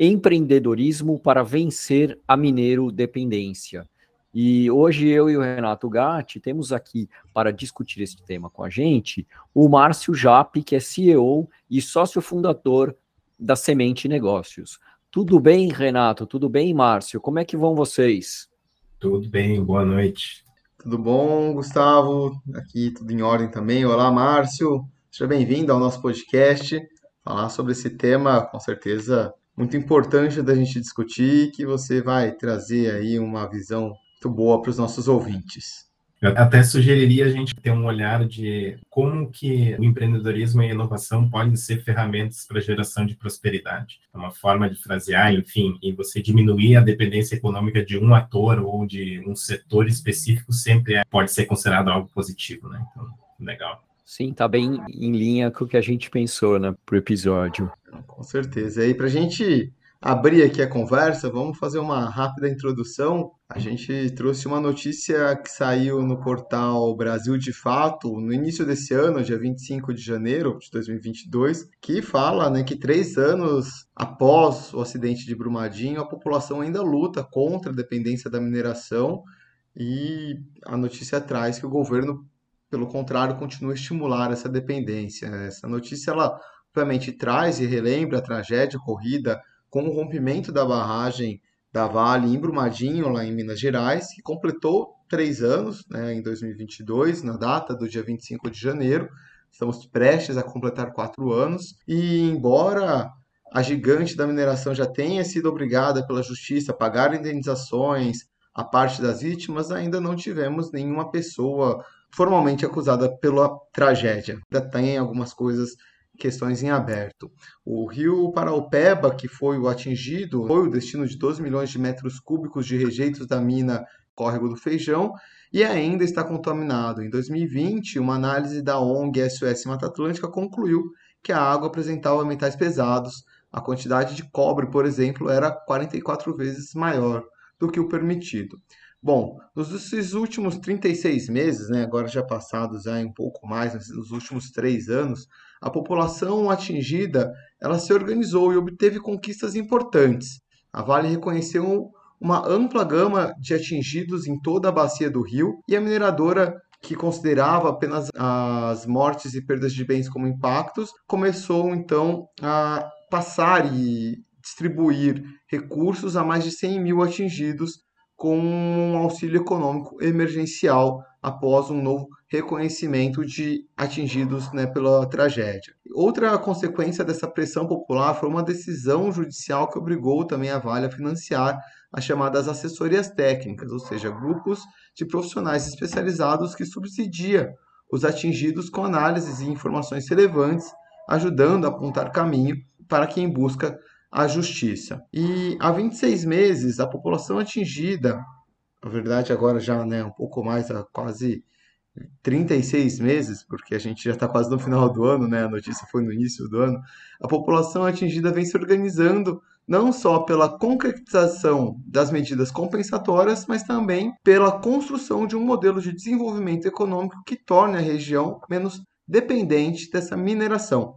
Empreendedorismo para Vencer a Mineiro Dependência. E hoje eu e o Renato Gatti temos aqui para discutir esse tema com a gente o Márcio Jape, que é CEO e sócio fundador da Semente Negócios. Tudo bem, Renato? Tudo bem, Márcio? Como é que vão vocês? Tudo bem, boa noite. Tudo bom, Gustavo? Aqui tudo em ordem também. Olá, Márcio. Seja bem-vindo ao nosso podcast. Falar sobre esse tema, com certeza, muito importante da gente discutir, que você vai trazer aí uma visão muito boa para os nossos ouvintes. Eu até sugeriria a gente ter um olhar de como que o empreendedorismo e a inovação podem ser ferramentas para geração de prosperidade. É uma forma de frasear, enfim, e você diminuir a dependência econômica de um ator ou de um setor específico sempre é, pode ser considerado algo positivo, né? Então, legal. Sim, tá bem em linha com o que a gente pensou, né, pro episódio. Com certeza. E para a gente abrir aqui a conversa, vamos fazer uma rápida introdução. A gente trouxe uma notícia que saiu no portal Brasil de Fato no início desse ano, dia 25 de janeiro de 2022, que fala né, que três anos após o acidente de Brumadinho, a população ainda luta contra a dependência da mineração e a notícia traz que o governo, pelo contrário, continua a estimular essa dependência. Essa notícia, ela obviamente traz e relembra a tragédia ocorrida com o rompimento da barragem da Vale em Brumadinho, lá em Minas Gerais, que completou três anos né, em 2022, na data do dia 25 de janeiro. Estamos prestes a completar quatro anos. E embora a gigante da mineração já tenha sido obrigada pela justiça a pagar indenizações a parte das vítimas, ainda não tivemos nenhuma pessoa formalmente acusada pela tragédia. Ainda tem algumas coisas questões em aberto. O rio Paraupeba, que foi o atingido, foi o destino de 12 milhões de metros cúbicos de rejeitos da mina Córrego do Feijão e ainda está contaminado. Em 2020, uma análise da ONG SOS Mata Atlântica concluiu que a água apresentava metais pesados. A quantidade de cobre, por exemplo, era 44 vezes maior do que o permitido. Bom, nos últimos 36 meses, né, agora já passados já um pouco mais, nos últimos três anos, a população atingida ela se organizou e obteve conquistas importantes. A Vale reconheceu uma ampla gama de atingidos em toda a bacia do rio e a mineradora que considerava apenas as mortes e perdas de bens como impactos, começou então a passar e distribuir recursos a mais de 100 mil atingidos com um auxílio econômico emergencial após um novo reconhecimento de atingidos né, pela tragédia. Outra consequência dessa pressão popular foi uma decisão judicial que obrigou também a Vale a financiar as chamadas assessorias técnicas, ou seja, grupos de profissionais especializados que subsidia os atingidos com análises e informações relevantes, ajudando a apontar caminho para quem busca à justiça. E há 26 meses, a população atingida, na verdade agora já né, um pouco mais, há quase 36 meses, porque a gente já está quase no final do ano, né? A notícia foi no início do ano. A população atingida vem se organizando não só pela concretização das medidas compensatórias, mas também pela construção de um modelo de desenvolvimento econômico que torne a região menos dependente dessa mineração.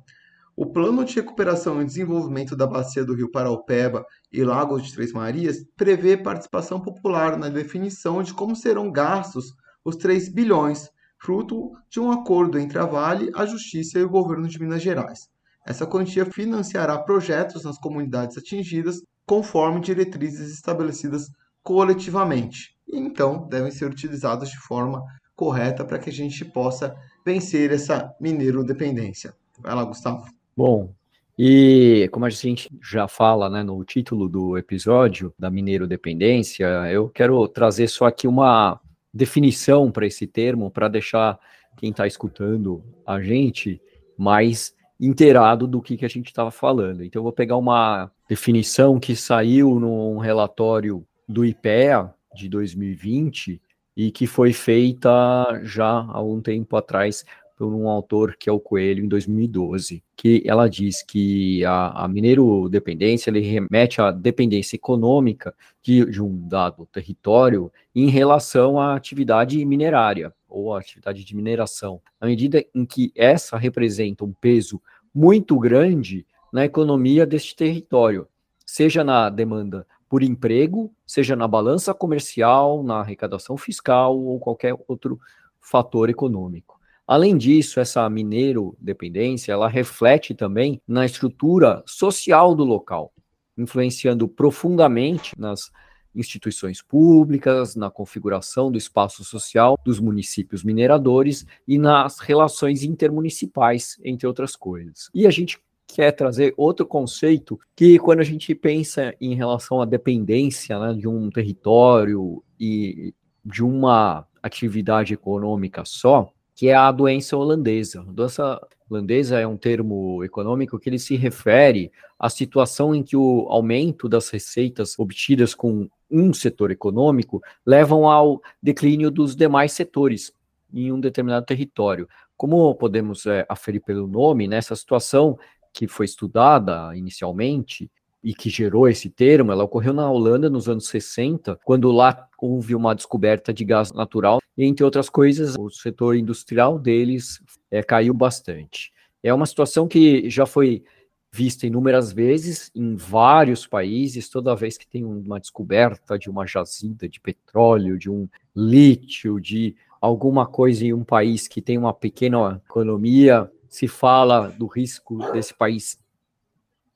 O Plano de Recuperação e Desenvolvimento da Bacia do Rio Paraupeba e Lagos de Três Marias prevê participação popular na definição de como serão gastos os 3 bilhões, fruto de um acordo entre a Vale, a Justiça e o governo de Minas Gerais. Essa quantia financiará projetos nas comunidades atingidas conforme diretrizes estabelecidas coletivamente. E então devem ser utilizadas de forma correta para que a gente possa vencer essa mineiro dependência. Vai lá, Gustavo. Bom, e como a gente já fala né, no título do episódio da Mineiro Dependência, eu quero trazer só aqui uma definição para esse termo, para deixar quem está escutando a gente mais inteirado do que, que a gente estava falando. Então, eu vou pegar uma definição que saiu num relatório do IPEA de 2020 e que foi feita já há um tempo atrás por um autor que é o Coelho, em 2012, que ela diz que a, a mineiro-dependência ele remete à dependência econômica de, de um dado território em relação à atividade minerária ou à atividade de mineração, à medida em que essa representa um peso muito grande na economia deste território, seja na demanda por emprego, seja na balança comercial, na arrecadação fiscal ou qualquer outro fator econômico. Além disso, essa mineiro dependência, ela reflete também na estrutura social do local, influenciando profundamente nas instituições públicas, na configuração do espaço social dos municípios mineradores e nas relações intermunicipais, entre outras coisas. E a gente quer trazer outro conceito que, quando a gente pensa em relação à dependência né, de um território e de uma atividade econômica só, que é a doença holandesa. A doença holandesa é um termo econômico que ele se refere à situação em que o aumento das receitas obtidas com um setor econômico levam ao declínio dos demais setores em um determinado território. Como podemos é, aferir pelo nome, nessa situação que foi estudada inicialmente e que gerou esse termo, ela ocorreu na Holanda nos anos 60, quando lá houve uma descoberta de gás natural, e entre outras coisas, o setor industrial deles é, caiu bastante. É uma situação que já foi vista inúmeras vezes em vários países, toda vez que tem uma descoberta de uma jazida de petróleo, de um lítio, de alguma coisa em um país que tem uma pequena economia, se fala do risco desse país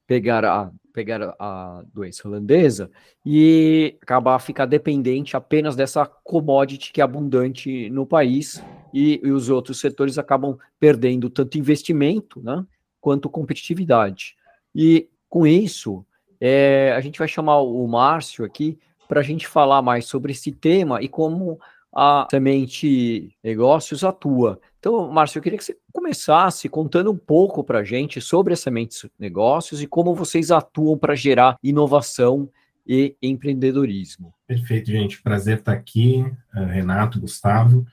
pegar a, pegar a doença holandesa e acabar ficar dependente apenas dessa commodity que é abundante no país e, e os outros setores acabam perdendo tanto investimento, né, quanto competitividade. E com isso, é, a gente vai chamar o Márcio aqui para a gente falar mais sobre esse tema e como a Semente Negócios atua. Então, Márcio, eu queria que você começasse contando um pouco para a gente sobre a Sementes Negócios e como vocês atuam para gerar inovação e empreendedorismo. Perfeito, gente. Prazer estar aqui, eh, Renato, Gustavo.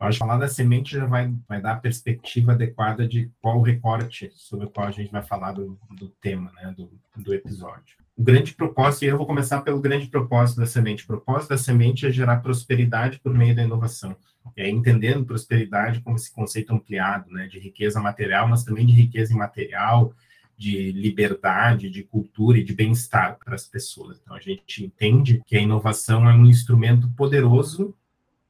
Eu acho que falar da semente já vai, vai dar a perspectiva adequada de qual o recorte sobre o qual a gente vai falar do, do tema, né, do, do episódio o grande propósito, e eu vou começar pelo grande propósito da semente. O propósito da semente é gerar prosperidade por meio da inovação. Aí, entendendo prosperidade como esse conceito ampliado, né, de riqueza material, mas também de riqueza imaterial, de liberdade, de cultura e de bem-estar para as pessoas. Então, a gente entende que a inovação é um instrumento poderoso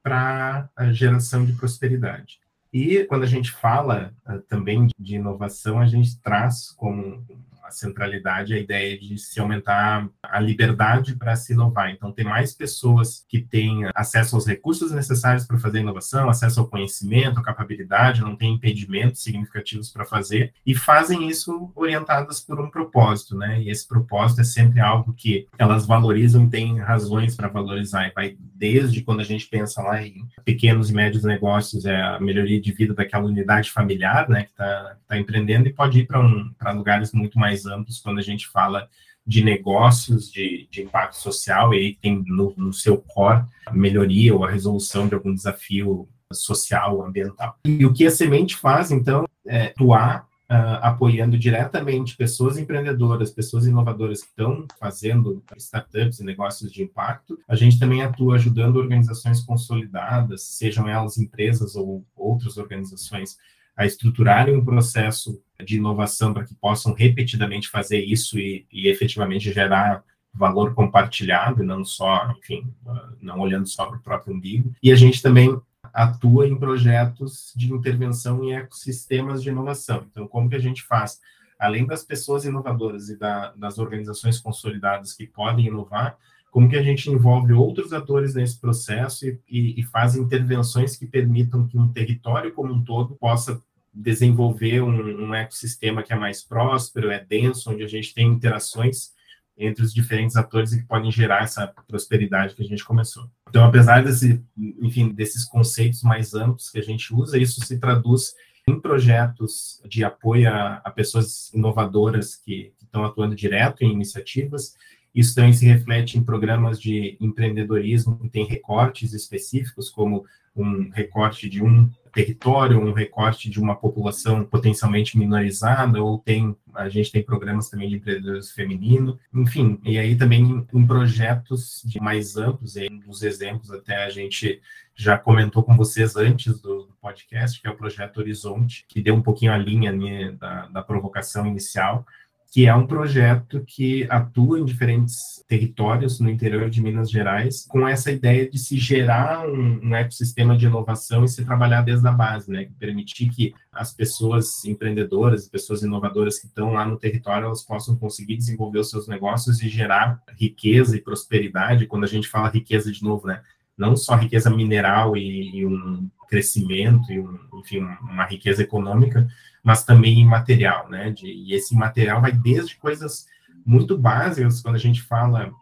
para a geração de prosperidade. E quando a gente fala uh, também de inovação, a gente traz como centralidade, a ideia de se aumentar a liberdade para se inovar. Então, ter mais pessoas que têm acesso aos recursos necessários para fazer inovação, acesso ao conhecimento, à capacidade, não tem impedimentos significativos para fazer, e fazem isso orientadas por um propósito, né? E esse propósito é sempre algo que elas valorizam têm razões para valorizar. E vai desde quando a gente pensa lá em pequenos e médios negócios, é a melhoria de vida daquela unidade familiar, né, que está tá empreendendo, e pode ir para um, lugares muito mais mais amplos quando a gente fala de negócios de, de impacto social, e tem no, no seu core a melhoria ou a resolução de algum desafio social, ambiental. E o que a Semente faz, então, é atuar Uh, apoiando diretamente pessoas empreendedoras, pessoas inovadoras que estão fazendo startups e negócios de impacto. A gente também atua ajudando organizações consolidadas, sejam elas empresas ou outras organizações, a estruturarem um processo de inovação para que possam repetidamente fazer isso e, e efetivamente gerar valor compartilhado, não só, enfim, não olhando só para o próprio umbigo. E a gente também atua em projetos de intervenção em ecossistemas de inovação. Então, como que a gente faz? Além das pessoas inovadoras e da, das organizações consolidadas que podem inovar, como que a gente envolve outros atores nesse processo e, e, e faz intervenções que permitam que um território como um todo possa desenvolver um, um, ecossistema que é mais próspero, é denso, onde a gente tem interações entre os diferentes atores e que podem gerar essa prosperidade que a gente começou. Então, apesar desse, enfim, desses conceitos mais amplos que a gente usa, isso se traduz em projetos de apoio a, a pessoas inovadoras que, que estão atuando direto em iniciativas. Isso também se reflete em programas de empreendedorismo que tem recortes específicos, como um recorte de um território, um recorte de uma população potencialmente minorizada, ou tem a gente tem programas também de empreendedorismo feminino, enfim, e aí também em projetos mais amplos, e nos exemplos até a gente já comentou com vocês antes do, podcast, que é o projeto Horizonte, que deu um pouquinho a linha né, da, da provocação inicial, que é um projeto que atua em diferentes territórios no interior de Minas Gerais, com essa ideia de se gerar um, um ecossistema de inovação e se trabalhar desde a base, né? Permitir que as pessoas empreendedoras, pessoas inovadoras que estão lá no território, elas possam conseguir desenvolver os seus negócios e gerar riqueza e prosperidade. Quando a gente fala riqueza de novo, né? Não só riqueza mineral e, e um crescimento e, um, enfim, uma riqueza econômica, mas também imaterial, né? De, e esse material vai desde coisas muito básicas, quando a gente fala.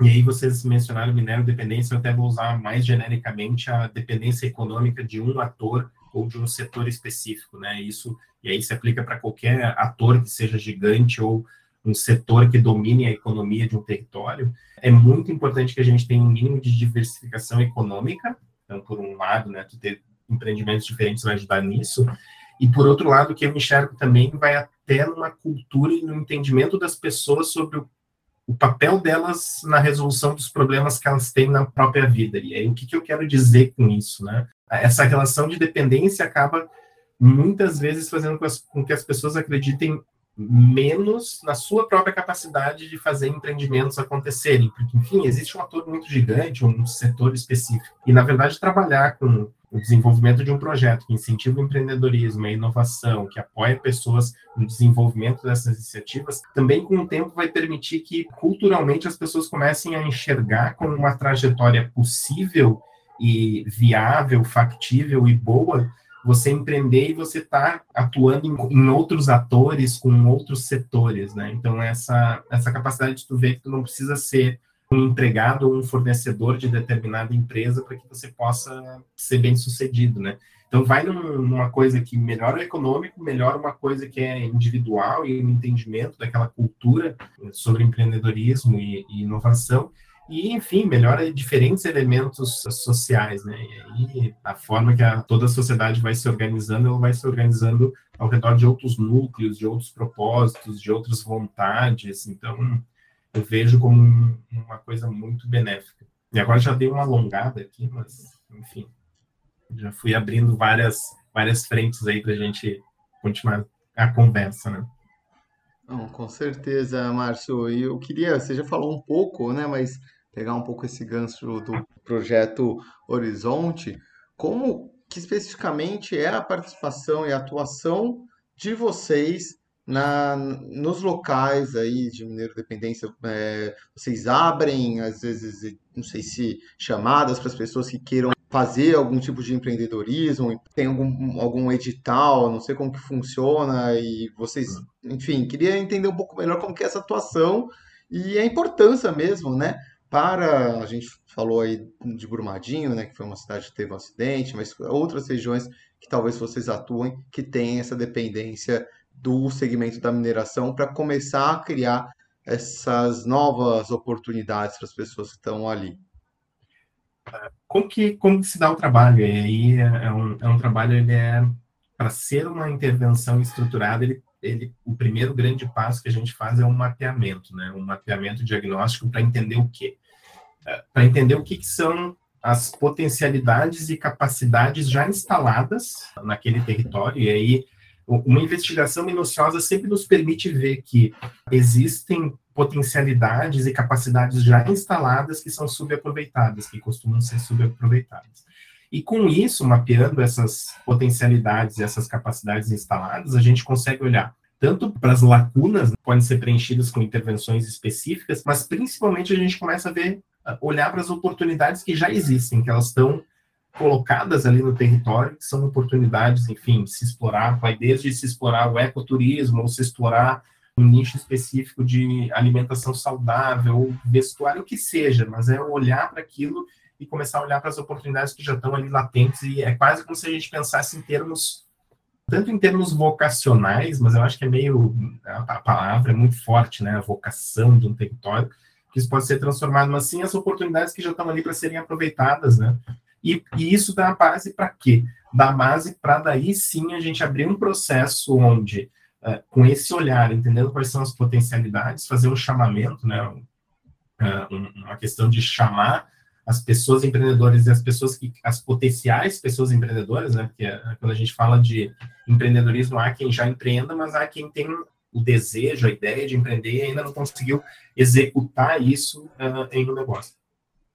E aí vocês mencionaram minério dependência, eu até vou usar mais genericamente a dependência econômica de um ator ou de um setor específico, né? Isso e aí se aplica para qualquer ator que seja gigante ou um setor que domine a economia de um território. É muito importante que a gente tenha um mínimo de diversificação econômica. Então, por um lado, né, tu ter empreendimentos diferentes vai ajudar nisso. E por outro lado, o que eu enxergo também vai até numa cultura e no entendimento das pessoas sobre o, o, papel delas na resolução dos problemas que elas têm na própria vida. E aí, o que, que eu quero dizer com isso, né? Essa relação de dependência acaba muitas vezes fazendo com, as, com que as pessoas acreditem menos na sua própria capacidade de fazer empreendimentos acontecerem, porque, enfim, existe um ator muito gigante, um setor específico, e, na verdade, trabalhar com o desenvolvimento de um projeto que incentiva o empreendedorismo, a inovação, que apoia pessoas no desenvolvimento dessas iniciativas, também com o tempo vai permitir que, culturalmente, as pessoas comecem a enxergar como uma trajetória possível e viável, factível e boa, você empreender e você está atuando em, em, outros atores, com outros setores, né? Então, essa, essa capacidade de tu ver que tu não precisa ser um empregado ou um fornecedor de determinada empresa para que você possa ser bem sucedido, né? Então, vai numa coisa que melhora o econômico, melhora uma coisa que é individual e o entendimento daquela cultura sobre empreendedorismo e, e inovação, e, enfim, melhora diferentes elementos sociais, né? E a forma que a, toda a sociedade vai se organizando, ela vai se organizando ao redor de outros núcleos, de outros propósitos, de outras vontades. Então, eu vejo como uma coisa muito benéfica. E agora já dei uma alongada aqui, mas, enfim, já fui abrindo várias, várias frentes aí para a gente continuar a conversa, né? Não, com certeza, Márcio. E eu queria, você já falou um pouco, né, mas pegar um pouco esse gancho do projeto Horizonte, como que especificamente é a participação e a atuação de vocês na, nos locais aí de Mineiro Dependência, é, vocês abrem, às vezes, não sei se chamadas para as pessoas que queiram fazer algum tipo de empreendedorismo, tem algum, algum edital, não sei como que funciona, e vocês, enfim, queria entender um pouco melhor como que é essa atuação e a importância mesmo, né, para, a gente falou aí de Brumadinho, né, que foi uma cidade que teve um acidente, mas outras regiões que talvez vocês atuem, que têm essa dependência do segmento da mineração para começar a criar essas novas oportunidades para as pessoas que estão ali. Como que, como que se dá o trabalho? E aí é um, é um trabalho, ele é, para ser uma intervenção estruturada, ele ele, o primeiro grande passo que a gente faz é um mapeamento, né? Um mapeamento diagnóstico para entender o quê? É, para entender o que, que são as potencialidades e capacidades já instaladas naquele território, e aí uma investigação minuciosa sempre nos permite ver que existem potencialidades e capacidades já instaladas que são subaproveitadas, que costumam ser subaproveitadas. E com isso, mapeando essas potencialidades essas capacidades instaladas, a gente consegue olhar tanto para as lacunas, que podem ser preenchidas com intervenções específicas, mas principalmente a gente começa a ver, olhar para as oportunidades que já existem, que elas estão colocadas ali no território, que são oportunidades, enfim, se explorar, vai desde se explorar o ecoturismo, ou se explorar um nicho específico de alimentação saudável, vestuário, o que seja, mas é olhar para aquilo e começar a olhar para as oportunidades que já estão ali latentes, e é quase como se a gente pensasse em termos tanto em termos vocacionais, mas eu acho que é meio, a palavra é muito forte, né, a vocação de um território, que isso pode ser transformado, mas sim as oportunidades que já estão ali para serem aproveitadas, né, e, e isso dá base para quê? Dá base para daí sim a gente abrir um processo onde, uh, com esse olhar, entendendo quais são as potencialidades, fazer um chamamento, né? Uh, uma questão de chamar as pessoas empreendedoras e as pessoas que as potenciais pessoas empreendedoras, né? Porque uh, quando a gente fala de empreendedorismo, há quem já empreenda, mas há quem tem o desejo, a ideia de empreender e ainda não conseguiu executar isso uh, em um negócio.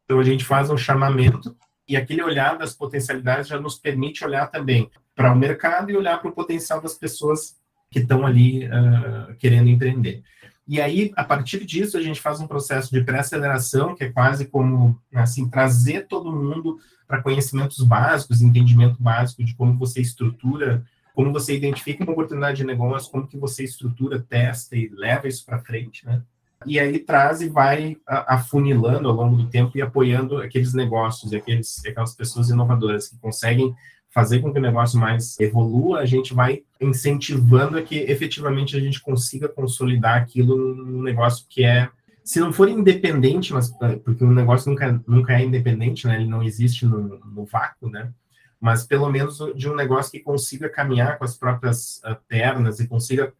Então a gente faz um chamamento e aquele olhar das potencialidades já nos permite olhar também para o mercado e olhar para o potencial das pessoas que estão ali uh, querendo empreender. E aí, a partir disso, a gente faz um processo de pré-aceleração, que é quase como, assim, trazer todo mundo para conhecimentos básicos, entendimento básico de como você estrutura, como você identifica uma oportunidade de negócio, como que você estrutura, testa e leva isso para frente, né? e aí traz e vai afunilando ao longo do tempo e apoiando aqueles negócios e aqueles, aquelas pessoas inovadoras que conseguem fazer com que o negócio mais evolua, a gente vai incentivando a que efetivamente a gente consiga consolidar aquilo num negócio que é, se não for independente, mas porque o negócio nunca, nunca é independente, né? Ele não existe no, no vácuo, né? Mas pelo menos de um negócio que consiga caminhar com as próprias uh, pernas e consiga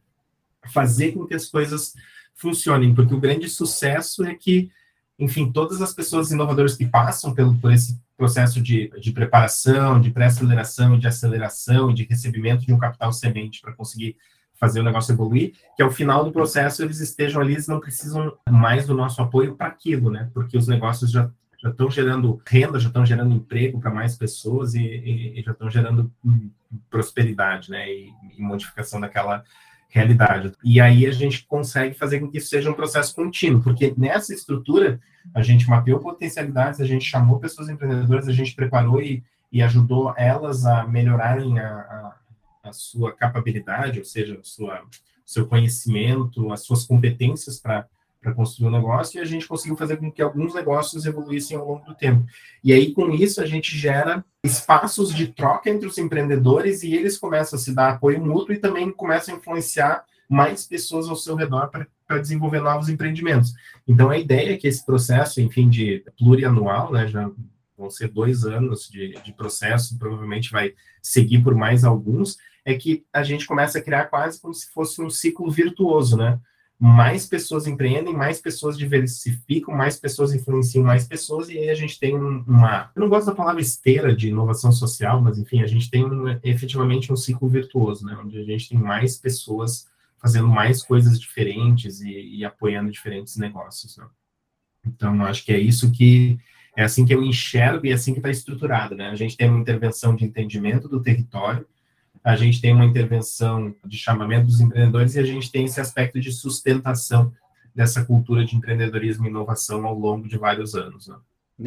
fazer com que as coisas funcionem, porque o grande sucesso é que, enfim, todas as pessoas inovadoras que passam pelo, por esse processo de, de preparação, de pré-aceleração, de aceleração de recebimento de um capital semente para conseguir fazer o negócio evoluir, que ao final do processo eles estejam ali, eles não precisam mais do nosso apoio para aquilo, né? Porque os negócios já já estão gerando renda, já estão gerando emprego para mais pessoas e, e, e, já estão gerando prosperidade, né? E, e modificação daquela realidade. E aí a gente consegue fazer com que isso seja um processo contínuo, porque nessa estrutura a gente mapeou potencialidades, a gente chamou pessoas empreendedoras, a gente preparou e, e ajudou elas a melhorarem a, a, a sua capabilidade, ou seja, o seu conhecimento, as suas competências para para construir um negócio e a gente conseguiu fazer com que alguns negócios evoluíssem ao longo do tempo. E aí, com isso, a gente gera espaços de troca entre os empreendedores e eles começam a se dar apoio mútuo e também começam a influenciar mais pessoas ao seu redor para desenvolver novos empreendimentos. Então, a ideia é que esse processo, enfim, de plurianual, né, já vão ser dois anos de, de processo, provavelmente vai seguir por mais alguns, é que a gente começa a criar quase como se fosse um ciclo virtuoso, né? Mais pessoas empreendem, mais pessoas diversificam, mais pessoas influenciam mais pessoas, e aí a gente tem uma. Eu não gosto da palavra esteira de inovação social, mas enfim, a gente tem um, efetivamente um ciclo virtuoso, né? Onde a gente tem mais pessoas fazendo mais coisas diferentes e, e apoiando diferentes negócios. Né? Então, acho que é isso que é assim que eu enxergo e é assim que está estruturado, né? A gente tem uma intervenção de entendimento do território, a gente tem uma intervenção de chamamento dos empreendedores e a gente tem esse aspecto de sustentação dessa cultura de empreendedorismo e inovação ao longo de vários anos. Né?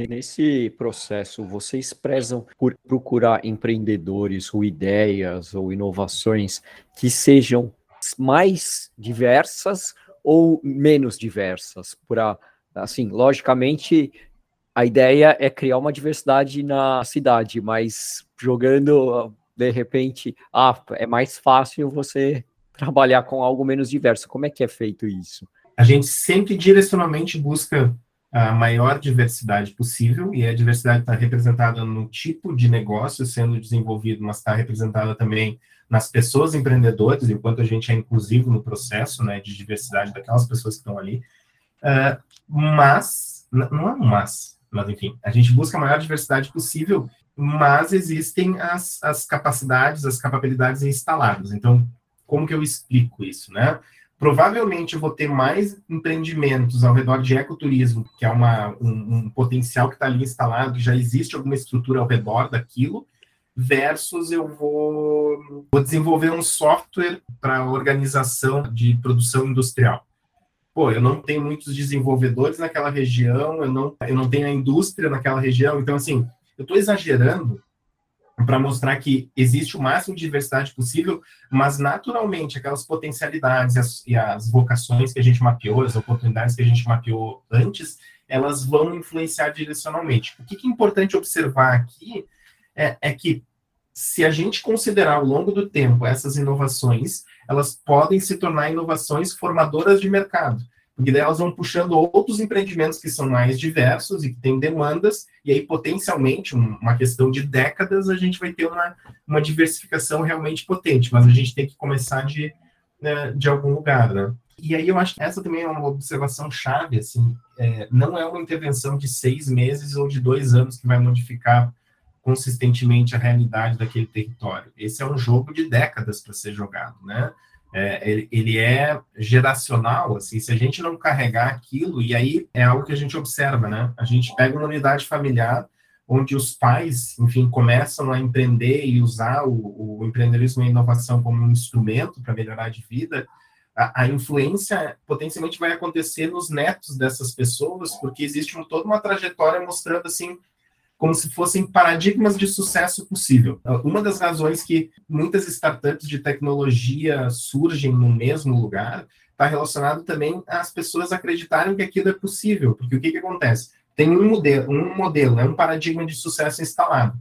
Nesse processo, vocês prezam por procurar empreendedores ou ideias ou inovações que sejam mais diversas ou menos diversas? Para, assim, logicamente, a ideia é criar uma diversidade na cidade, mas jogando de repente, ah, é mais fácil você trabalhar com algo menos diverso. Como é que é feito isso? A gente sempre direcionalmente busca a maior diversidade possível, e a diversidade está representada no tipo de negócio sendo desenvolvido, mas está representada também nas pessoas empreendedoras, enquanto a gente é inclusivo no processo né, de diversidade daquelas pessoas que estão ali. Uh, mas, não é um mas, mas enfim, a gente busca a maior diversidade possível mas existem as, as capacidades, as capacidades instaladas. Então, como que eu explico isso, né? Provavelmente eu vou ter mais empreendimentos ao redor de ecoturismo, que é uma, um, um potencial que está ali instalado, já existe alguma estrutura ao redor daquilo, versus eu vou, vou desenvolver um software para organização de produção industrial. Pô, eu não tenho muitos desenvolvedores naquela região, eu não, eu não tenho a indústria naquela região, então, assim, eu estou exagerando para mostrar que existe o máximo de diversidade possível, mas naturalmente aquelas potencialidades e as, e as, vocações que a gente mapeou, as oportunidades que a gente mapeou antes, elas vão influenciar direcionalmente. O que, que é importante observar aqui é, é que se a gente considerar ao longo do tempo essas inovações, elas podem se tornar inovações formadoras de mercado. Porque daí elas vão puxando outros empreendimentos que são mais diversos e que têm demandas, e aí, potencialmente, uma questão de décadas, a gente vai ter uma, uma diversificação realmente potente, mas a gente tem que começar de, né, de algum lugar, né? E aí eu acho que essa também é uma observação chave, assim, é, não é uma intervenção de seis meses ou de dois anos que vai modificar consistentemente a realidade daquele território. Esse é um jogo de décadas para ser jogado, né? É, ele, ele, é geracional, assim, se a gente não carregar aquilo, e aí é algo que a gente observa, né? A gente pega uma unidade familiar onde os pais, enfim, começam a empreender e usar o, o empreendedorismo e a inovação como um instrumento para melhorar de vida, a, a, influência potencialmente vai acontecer nos netos dessas pessoas, porque existe um, toda uma trajetória mostrando, assim, como se fossem paradigmas de sucesso possível. Uma das razões que muitas startups de tecnologia surgem no mesmo lugar está relacionado também às pessoas acreditarem que aquilo é possível, porque o que, que acontece? Tem um modelo, um modelo, né, um paradigma de sucesso instalado,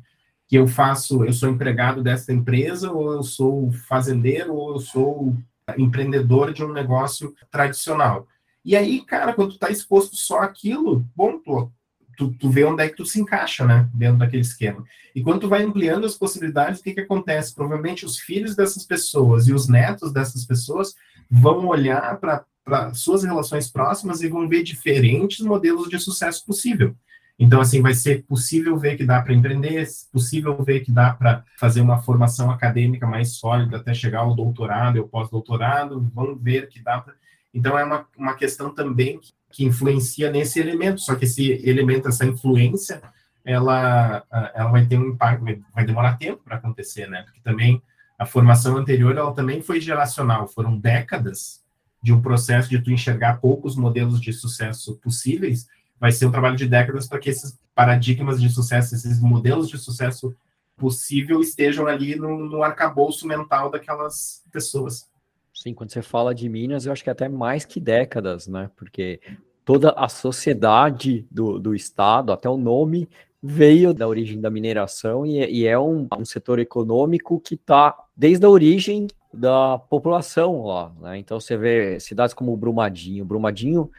que eu faço, eu sou empregado dessa empresa, ou eu sou fazendeiro, ou eu sou empreendedor de um negócio tradicional. E aí, cara, quando tu está exposto só aquilo, bom, tu tu, tu vê onde é que tu se encaixa, né, dentro daquele esquema. E quando tu vai ampliando as possibilidades, o que que acontece? Provavelmente os filhos dessas pessoas e os netos dessas pessoas vão olhar para suas relações próximas e vão ver diferentes modelos de sucesso possível. Então, assim, vai ser possível ver que dá para empreender, possível ver que dá para fazer uma formação acadêmica mais sólida até chegar ao doutorado ou pós-doutorado, vão ver que dá para. Então, é uma, uma questão também que que influencia nesse elemento, só que esse elemento, essa influência, ela, ela vai ter um impacto, vai demorar tempo para acontecer, né? Porque também a formação anterior, ela também foi geracional, foram décadas de um processo de tu enxergar poucos modelos de sucesso possíveis, vai ser um trabalho de décadas para que esses paradigmas de sucesso, esses modelos de sucesso possível estejam ali no, no arcabouço mental daquelas pessoas. Sim, quando você fala de Minas, eu acho que é até mais que décadas, né? Porque toda a sociedade do, do estado, até o nome, veio da origem da mineração e, e é um, um, setor econômico que está desde a origem da população lá. Né? Então você vê cidades como Brumadinho. Brumadinho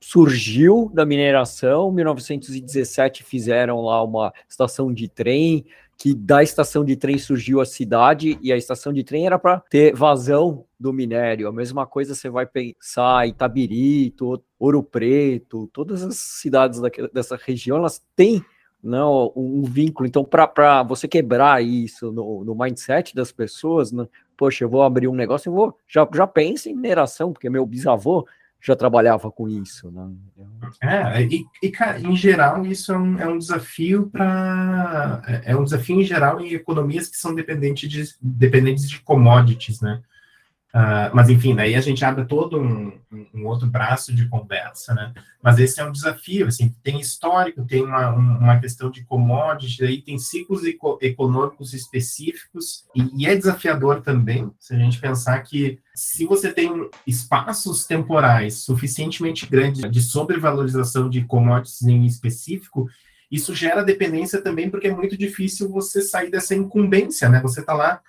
surgiu da mineração, em 1917 fizeram lá uma estação de trem, que da estação de trem surgiu a cidade e a estação de trem era para ter vazão do minério. A mesma coisa você vai pensar Itabiri, Ouro Preto, todas as cidades daquela, dessa região, elas têm não, né, um vínculo. Então, para você quebrar isso no, no, mindset das pessoas, né, poxa, eu vou abrir um negócio, eu vou já, já pensa em mineração, porque meu bisavô já trabalhava com isso, né? É, e, e cara, em geral, isso é um, é um desafio para. É, é um desafio em geral em economias que são dependentes de, dependentes de commodities, né? Uh, mas, enfim, daí a gente abre todo um, um, outro braço de conversa, né? Mas esse é um desafio, assim, tem histórico, tem uma, uma questão de commodities, aí tem ciclos eco econômicos específicos, e, e, é desafiador também, se a gente pensar que se você tem espaços temporais suficientemente grandes de sobrevalorização de commodities em específico, isso gera dependência também, porque é muito difícil você sair dessa incumbência, né? Você está lá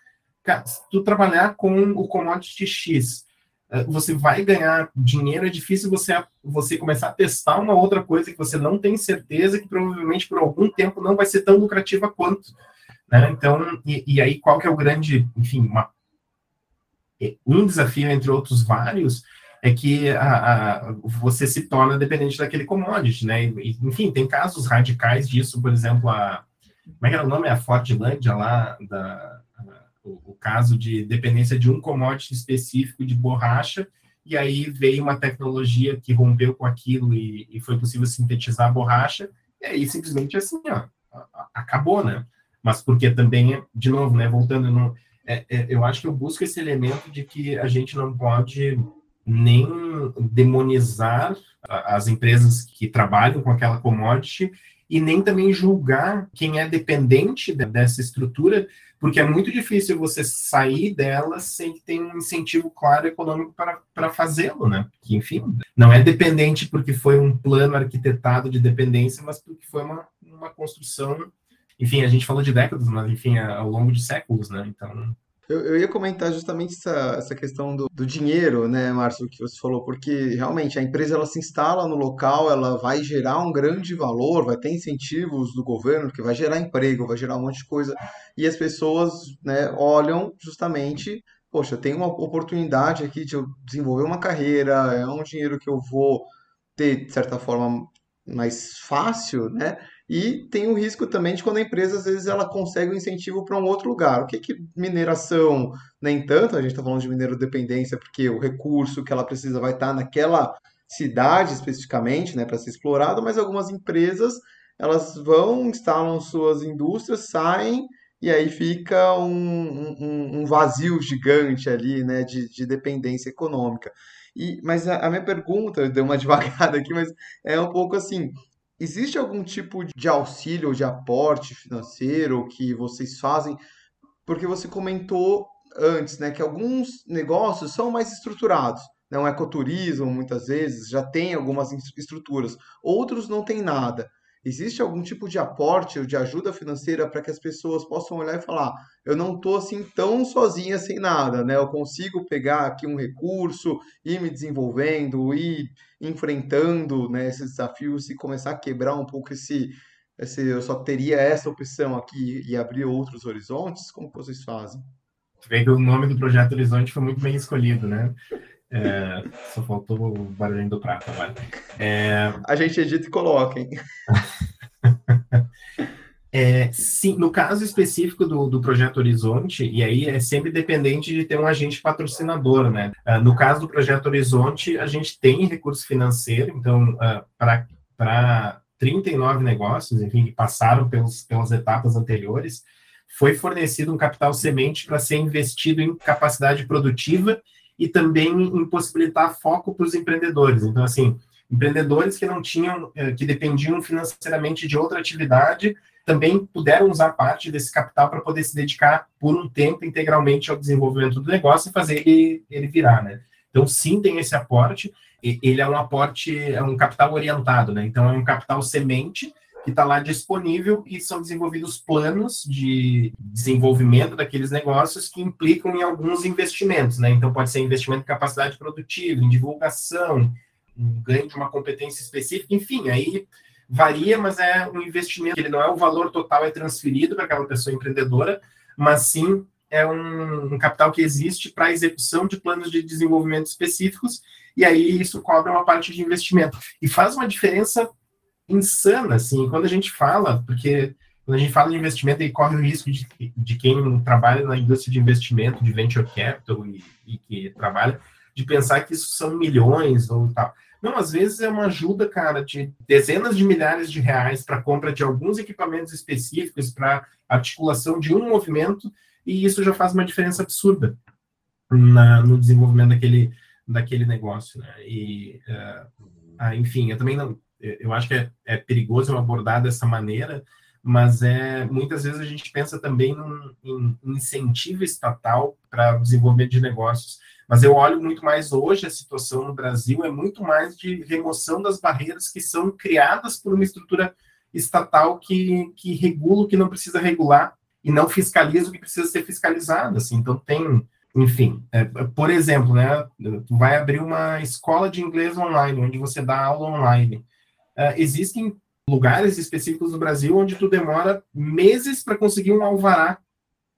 se tu trabalhar com o commodity X, eh, você vai ganhar dinheiro, é difícil você, você começar a testar uma outra coisa que você não tem certeza que provavelmente por algum tempo não vai ser tão lucrativa quanto. Né? Então, e, e aí qual que é o grande, enfim, uma, um desafio entre outros vários é que a, a, você se torna dependente daquele commodity, né? E, enfim, tem casos radicais disso, por exemplo, a como é que era o nome? A Fordlândia lá da o, caso de dependência de um commodity específico de borracha, e aí veio uma tecnologia que rompeu com aquilo e, e foi possível sintetizar a borracha, e aí simplesmente assim, ó, acabou, né? Mas porque também, de novo, né, voltando, é, é, eu acho que eu busco esse elemento de que a gente não pode nem demonizar as empresas que trabalham com aquela commodity e nem também julgar quem é dependente dessa estrutura, porque é muito difícil você sair dela sem que tenha um incentivo claro econômico para, fazê-lo, né? Que, enfim, não é dependente porque foi um plano arquitetado de dependência, mas porque foi uma, uma construção enfim, a gente falou de décadas, mas enfim, ao longo de séculos, né? Então, eu, eu, ia comentar justamente essa, essa questão do, do dinheiro, né, Márcio, que você falou, porque realmente a empresa ela se instala no local, ela vai gerar um grande valor, vai ter incentivos do governo, que vai gerar emprego, vai gerar um monte de coisa, e as pessoas né, olham justamente, poxa, tem uma oportunidade aqui de eu desenvolver uma carreira, é um dinheiro que eu vou ter, de certa forma, mais fácil, né? E tem o risco também de quando a empresa, às vezes, ela consegue um incentivo para um outro lugar. O que que mineração, nem tanto, a gente está falando de mineiro dependência, porque o recurso que ela precisa vai estar tá naquela cidade especificamente, né, para ser explorado, mas algumas empresas, elas vão, instalam suas indústrias, saem, e aí fica um, um, um vazio gigante ali, né, de, de dependência econômica. E, mas a, a minha pergunta, deu uma devagada aqui, mas é um pouco assim, Existe algum tipo de auxílio ou de aporte financeiro que vocês fazem? Porque você comentou antes, né, que alguns negócios são mais estruturados. Né? Um ecoturismo, muitas vezes, já tem algumas estruturas. Outros não tem nada. Existe algum tipo de aporte ou de ajuda financeira para que as pessoas possam olhar e falar: eu não estou assim tão sozinha sem nada, né? Eu consigo pegar aqui um recurso, ir me desenvolvendo, ir enfrentando né, esses desafios e começar a quebrar um pouco esse, esse. Eu só teria essa opção aqui e abrir outros horizontes? Como vocês fazem? Que o nome do projeto Horizonte foi muito bem escolhido, né? É, só faltou o barulhinho do prato agora. É... A gente edita e coloca, hein? É, sim, no caso específico do, do Projeto Horizonte, e aí é sempre dependente de ter um agente patrocinador, né? Uh, no caso do Projeto Horizonte, a gente tem recurso financeiro, então, uh, para 39 negócios, enfim, que passaram pelos, pelas etapas anteriores, foi fornecido um capital semente para ser investido em capacidade produtiva e também em possibilitar foco para os empreendedores. Então, assim, empreendedores que não tinham, eh, que dependiam financeiramente de outra atividade, também puderam usar parte desse capital para poder se dedicar por um tempo integralmente ao desenvolvimento do negócio e fazer ele, ele virar, né? Então, sim, tem esse aporte. Ele é um aporte, é um capital orientado, né? Então, é um capital semente que está lá disponível e são desenvolvidos planos de desenvolvimento daqueles negócios que implicam em alguns investimentos, né? Então, pode ser investimento em capacidade produtiva, em divulgação, um ganho de uma competência específica, enfim, aí varia, mas é um investimento, ele não é o valor total é transferido para aquela pessoa empreendedora, mas sim é um, um capital que existe para execução de planos de desenvolvimento específicos, e aí isso cobra uma parte de investimento. E faz uma diferença insana, assim, quando a gente fala, porque quando a gente fala de investimento, aí corre o risco de, de quem trabalha na indústria de investimento, de venture capital e, e que trabalha, de pensar que isso são milhões ou tal. Não, às vezes é uma ajuda, cara, de dezenas de milhares de reais para compra de alguns equipamentos específicos para articulação de um movimento, e isso já faz uma diferença absurda na, no desenvolvimento daquele, daquele negócio. Né? E, uh, enfim, eu também não, eu acho que é, é perigoso abordar dessa maneira, mas é muitas vezes a gente pensa também num, em incentivo estatal para desenvolvimento de negócios. Mas eu olho muito mais hoje a situação no Brasil é muito mais de remoção das barreiras que são criadas por uma estrutura estatal que, que regula o que não precisa regular e não fiscaliza o que precisa ser fiscalizado. Assim. Então tem, enfim, é, por exemplo, né, tu vai abrir uma escola de inglês online, onde você dá aula online existem lugares específicos no Brasil onde tu demora meses para conseguir um alvará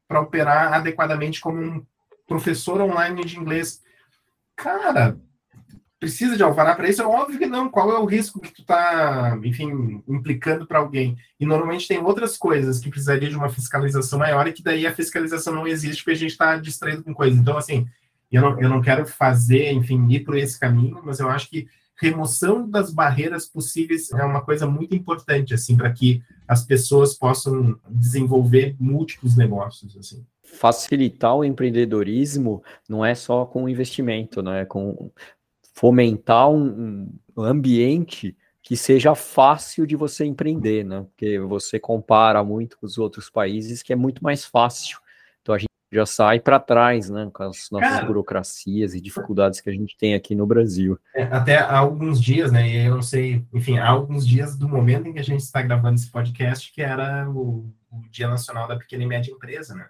para operar adequadamente como um professor online de inglês. Cara, precisa de alvará para isso? É óbvio que não. Qual é o risco que tu está, enfim, implicando para alguém? E normalmente tem outras coisas que precisaria de uma fiscalização maior e que daí a fiscalização não existe porque a gente está distraído com coisas. Então, assim, eu não, eu não quero fazer, enfim, ir por esse caminho, mas eu acho que remoção das barreiras possíveis é uma coisa muito importante, assim, para que as pessoas possam desenvolver múltiplos negócios, assim. Facilitar o empreendedorismo não é só com investimento, né? É com fomentar um, um ambiente que seja fácil de você empreender, né? Porque você compara muito com os outros países que é muito mais fácil. Já sai para trás, né, com as nossas Cara, burocracias e dificuldades que a gente tem aqui no Brasil. É, até há alguns dias, né, e eu não sei, enfim, há alguns dias do momento em que a gente está gravando esse podcast, que era o, o Dia Nacional da Pequena e Média Empresa, né?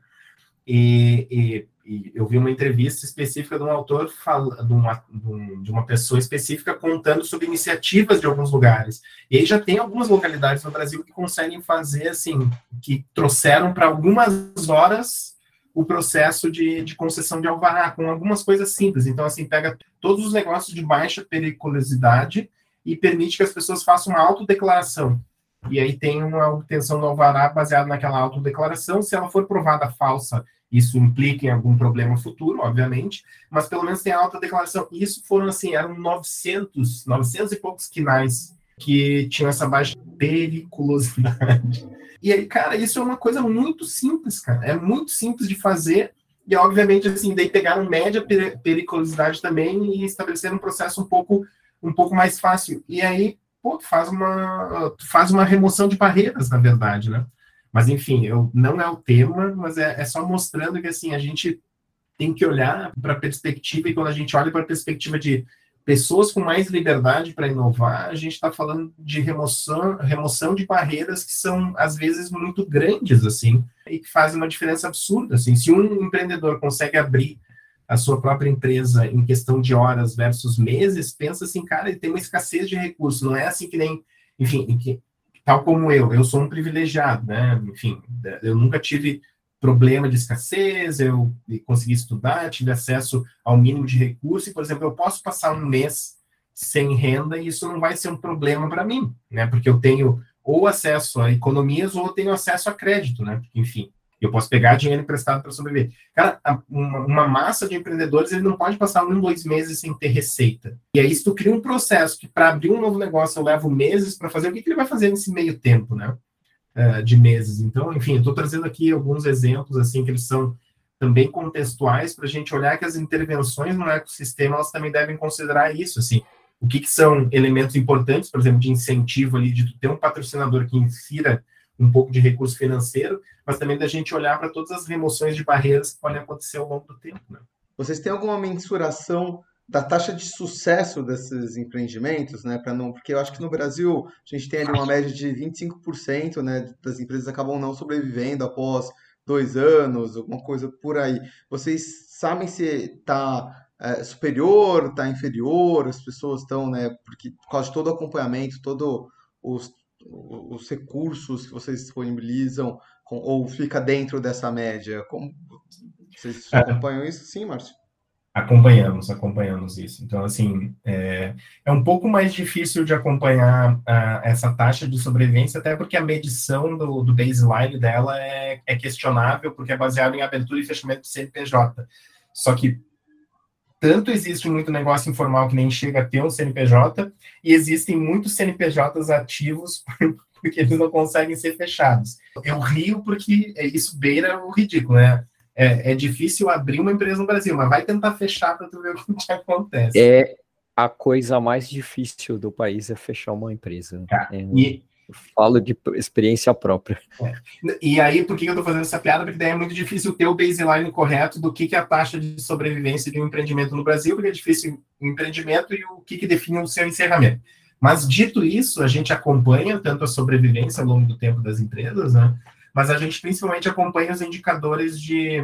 E, e, e, eu vi uma entrevista específica de um autor, fala, de, uma, de uma pessoa específica contando sobre iniciativas de alguns lugares. E aí já tem algumas localidades no Brasil que conseguem fazer assim, que trouxeram para algumas horas o processo de, de concessão de alvará, com algumas coisas simples. Então, assim, pega todos os negócios de baixa periculosidade e permite que as pessoas façam uma autodeclaração. E aí tem uma obtenção do alvará baseado naquela autodeclaração. Se ela for provada falsa isso implica em algum problema futuro, obviamente, mas pelo menos tem a alta declaração. Isso foram, assim, eram 900, 900 e poucos quinais que tinham essa baixa periculosidade. E aí, cara, isso é uma coisa muito simples, cara. É muito simples de fazer. E, obviamente, assim, daí pegaram média periculosidade também e estabeleceram um processo um pouco, um pouco mais fácil. E aí, pô, faz uma, faz uma remoção de barreiras, na verdade, né? Mas, enfim, eu, não é o tema, mas é, é só mostrando que, assim, a gente tem que olhar para a perspectiva, e quando a gente olha para a perspectiva de pessoas com mais liberdade para inovar, a gente está falando de remoção, remoção de barreiras que são, às vezes, muito grandes, assim, e que fazem uma diferença absurda, assim. Se um empreendedor consegue abrir a sua própria empresa em questão de horas versus meses, pensa assim, cara, ele tem uma escassez de recursos, não é assim que nem, enfim, que tal como eu, eu sou um privilegiado, né? Enfim, eu nunca tive problema de escassez, eu consegui estudar, tive acesso ao mínimo de recurso, e, por exemplo, eu posso passar um mês sem renda e isso não vai ser um problema para mim, né? Porque eu tenho ou acesso a economias ou tenho acesso a crédito, né? Enfim, eu posso pegar dinheiro emprestado para sobreviver. Cara, uma, uma, massa de empreendedores, ele não pode passar um, dois meses sem ter receita. E aí, se tu cria um processo que para abrir um novo negócio eu levo meses para fazer, o que, que, ele vai fazer nesse meio tempo, né? Uh, de meses. Então, enfim, estou trazendo aqui alguns exemplos, assim, que eles são também contextuais para a gente olhar que as intervenções no ecossistema, elas também devem considerar isso, assim. O que, que são elementos importantes, por exemplo, de incentivo ali, de ter um patrocinador que insira um pouco de recurso financeiro, mas também da gente olhar para todas as remoções de barreiras que podem acontecer ao longo do tempo. Né? Vocês têm alguma mensuração da taxa de sucesso desses empreendimentos, né? Para não, porque eu acho que no Brasil a gente tem ali uma média de 25%, né? Das empresas acabam não sobrevivendo após dois anos, alguma coisa por aí. Vocês sabem se está é, superior, está inferior, as pessoas estão, né? Porque por causa de todo o acompanhamento, todo os os recursos que vocês disponibilizam com, ou fica dentro dessa média? Como, vocês é. acompanham isso? Sim, Márcio? Acompanhamos, acompanhamos isso. Então, assim, é, é um pouco mais difícil de acompanhar a, essa taxa de sobrevivência, até porque a medição do, do baseline dela é, é questionável, porque é baseado em abertura e fechamento do CNPJ. Só que tanto existe muito negócio informal que nem chega a ter um CNPJ, e existem muitos CNPJs ativos porque eles não conseguem ser fechados. Eu rio porque isso beira o ridículo, né? É, é difícil abrir uma empresa no Brasil, mas vai tentar fechar para tu ver o que acontece. É a coisa mais difícil do país é fechar uma empresa. Tá. É, e, falo de experiência própria. É. E aí, por que eu estou fazendo essa piada? Porque daí é muito difícil ter o baseline correto do que, que é a taxa de sobrevivência de um empreendimento no Brasil, porque é difícil o empreendimento e o que, que define o seu encerramento. Mas, dito isso, a gente acompanha tanto a sobrevivência ao longo do tempo das empresas, né? Mas a gente principalmente acompanha os indicadores de,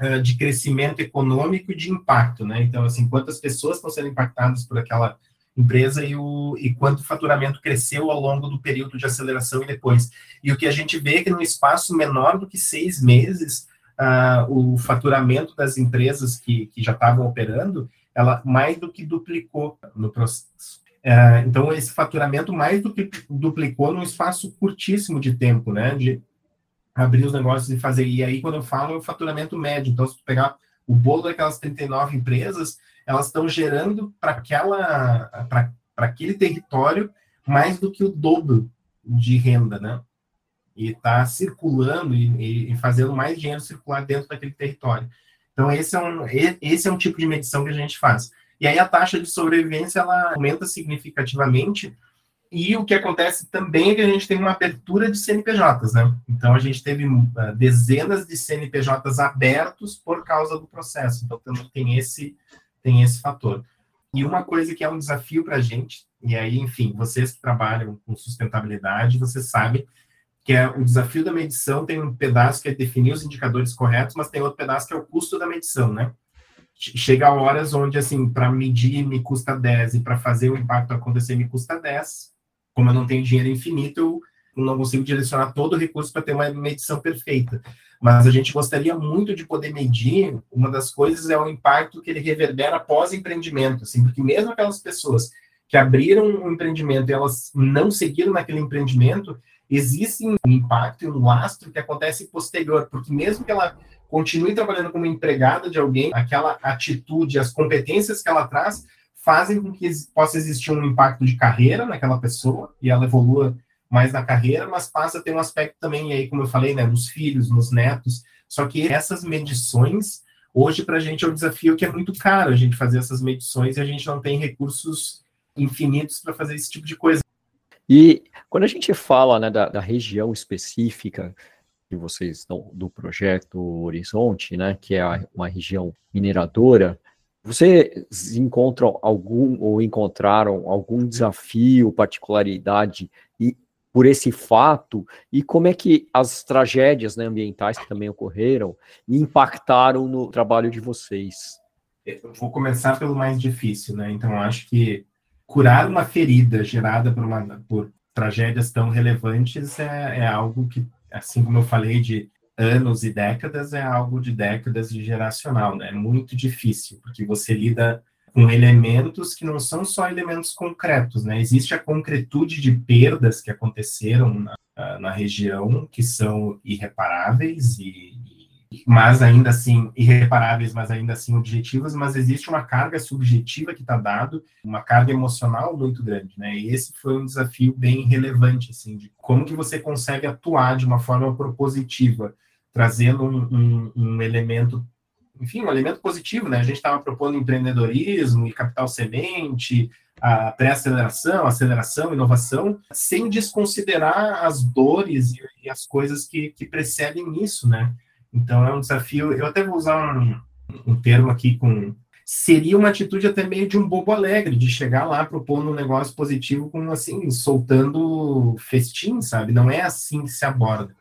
eh, de crescimento econômico e de impacto. Né? Então, assim, quantas pessoas estão sendo impactadas por aquela empresa e, o, e quanto o faturamento cresceu ao longo do período de aceleração e depois. E o que a gente vê é que no espaço menor do que seis meses, uh, o faturamento das empresas que, que já estavam operando, ela mais do que duplicou no processo. Uh, então, esse faturamento mais do que duplicou num espaço curtíssimo de tempo, né? De abrir os negócios e fazer. E aí, quando eu falo, é o faturamento médio. Então, se tu pegar o bolo daquelas 39 empresas, elas estão gerando para aquela para aquele território mais do que o dobro de renda, né? E está circulando e, e, fazendo mais dinheiro circular dentro daquele território. Então esse é um esse é um tipo de medição que a gente faz. E aí a taxa de sobrevivência ela aumenta significativamente e o que acontece também é que a gente tem uma abertura de CNPJs, né? Então a gente teve uh, dezenas de CNPJs abertos por causa do processo. Então tem esse tem esse fator. E uma coisa que é um desafio para a gente, e aí, enfim, vocês que trabalham com sustentabilidade, vocês sabem que é o desafio da medição, tem um pedaço que é definir os indicadores corretos, mas tem outro pedaço que é o custo da medição, né? Chega a horas onde, assim, para medir me custa 10 e para fazer o impacto acontecer me custa 10. Como eu não tenho dinheiro infinito, eu não consigo direcionar todo o recurso para ter uma medição perfeita. Mas a gente gostaria muito de poder medir, uma das coisas é o impacto que ele reverbera após empreendimento, assim, porque mesmo aquelas pessoas que abriram um empreendimento e elas não seguiram naquele empreendimento, existe um impacto e um lastro que acontece posterior, porque mesmo que ela continue trabalhando como empregada de alguém, aquela atitude, as competências que ela traz, fazem com que possa existir um impacto de carreira naquela pessoa e ela evolua mais na carreira, mas passa a ter um aspecto também, aí, como eu falei, né, nos filhos, nos netos. Só que essas medições, hoje, para a gente é um desafio que é muito caro a gente fazer essas medições e a gente não tem recursos infinitos para fazer esse tipo de coisa. E quando a gente fala né, da, da região específica que vocês estão do projeto Horizonte, né, que é uma região mineradora, vocês encontram algum ou encontraram algum desafio, particularidade e por esse fato e como é que as tragédias né, ambientais que também ocorreram impactaram no trabalho de vocês? Eu vou começar pelo mais difícil, né? Então acho que curar uma ferida gerada por, uma, por tragédias tão relevantes é, é algo que, assim como eu falei de anos e décadas, é algo de décadas de geracional, né? É muito difícil, porque você lida com elementos que não são só elementos concretos, né? Existe a concretude de perdas que aconteceram na, na região, que são irreparáveis e, mas ainda assim irreparáveis, mas ainda assim objetivas, mas existe uma carga subjetiva que está dado, uma carga emocional muito grande, né? E esse foi um desafio bem relevante, assim, de como que você consegue atuar de uma forma propositiva, trazendo um, um, um elemento, enfim, um elemento positivo, né? A gente estava propondo empreendedorismo e capital semente, a pré-aceleração, aceleração, inovação, sem desconsiderar as dores e, e as coisas que, que precedem isso, né? Então é um desafio. Eu até vou usar um, um termo aqui com. Seria uma atitude até meio de um bobo alegre, de chegar lá propondo um negócio positivo com assim, soltando festim, sabe? Não é assim que se aborda.